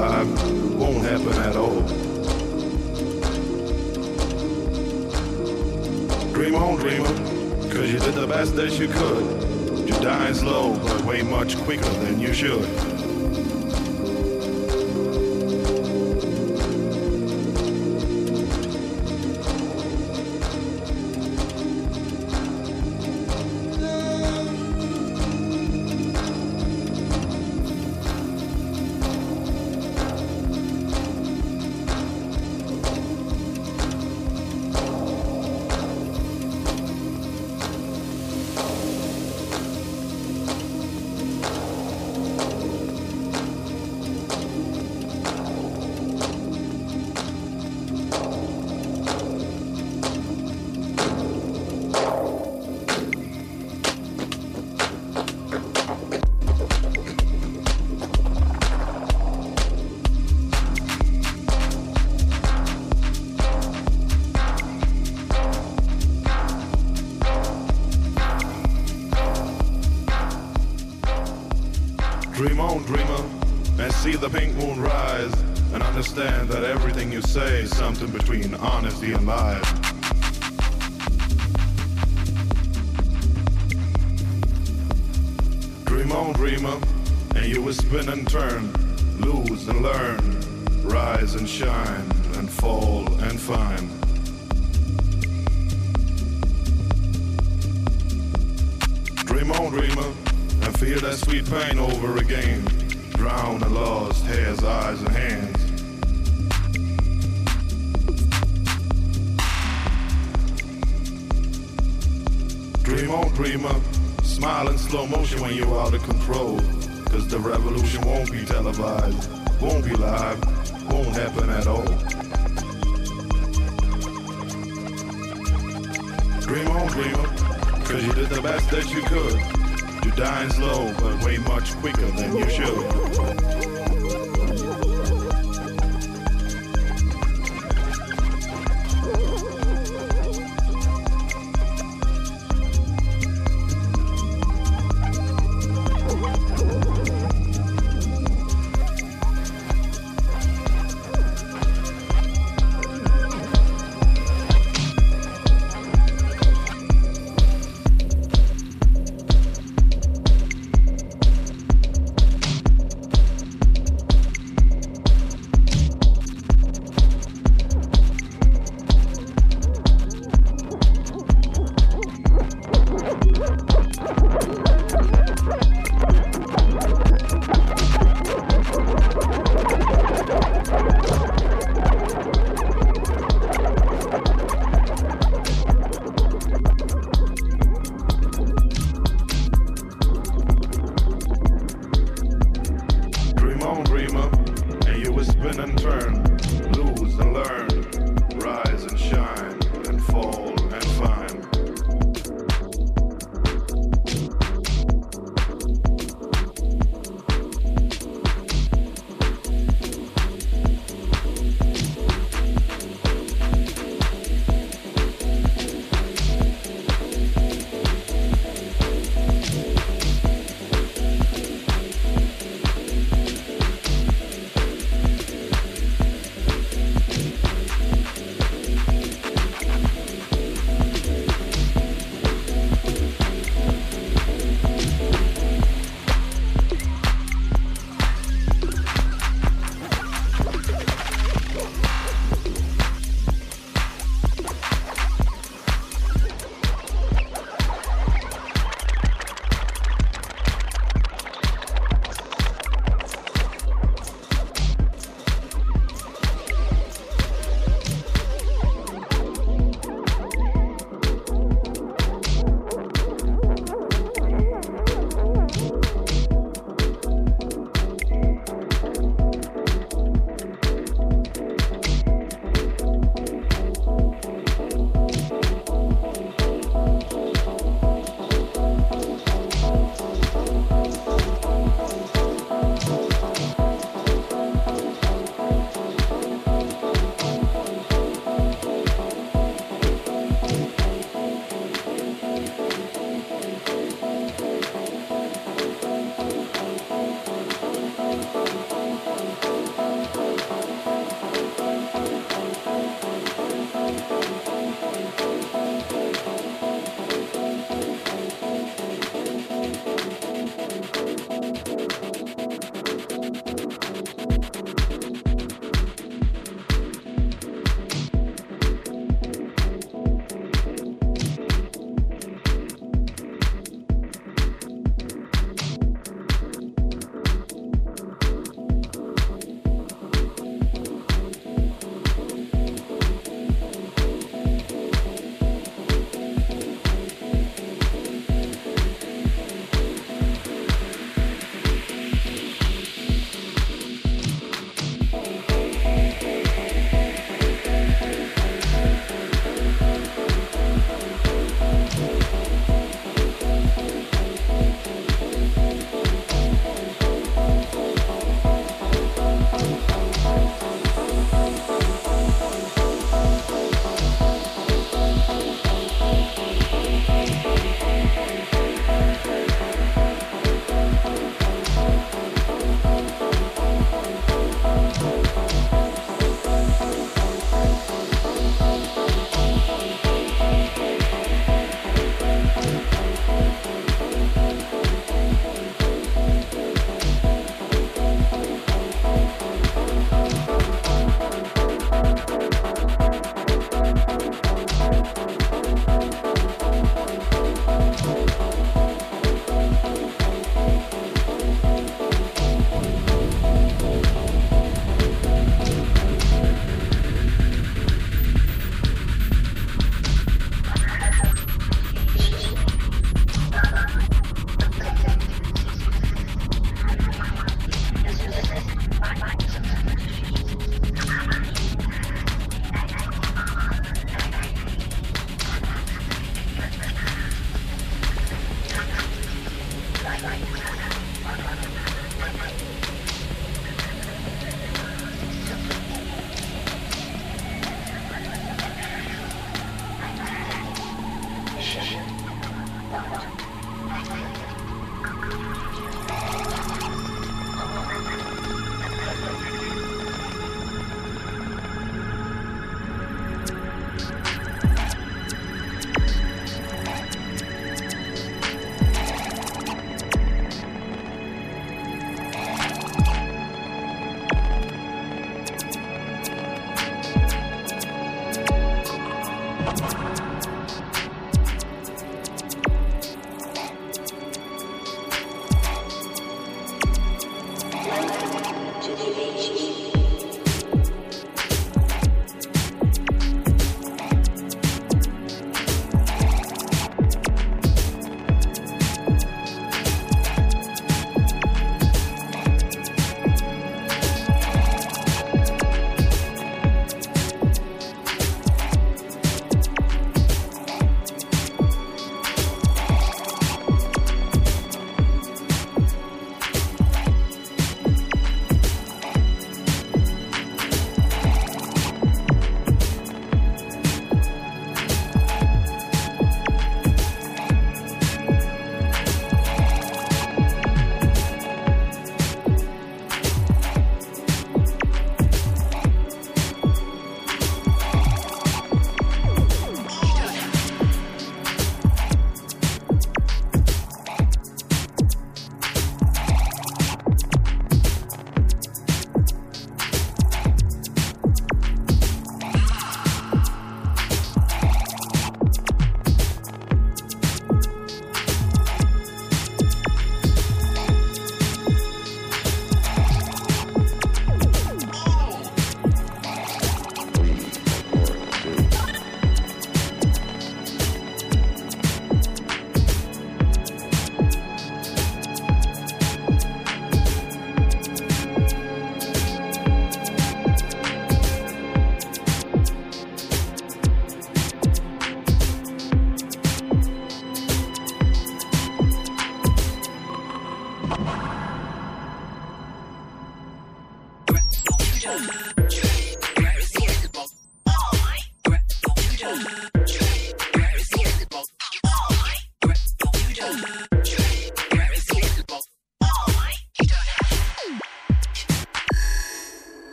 I won't happen at all. Dream on, dreamer, cause you did the best that you could. You're dying slow, but way much quicker than you should.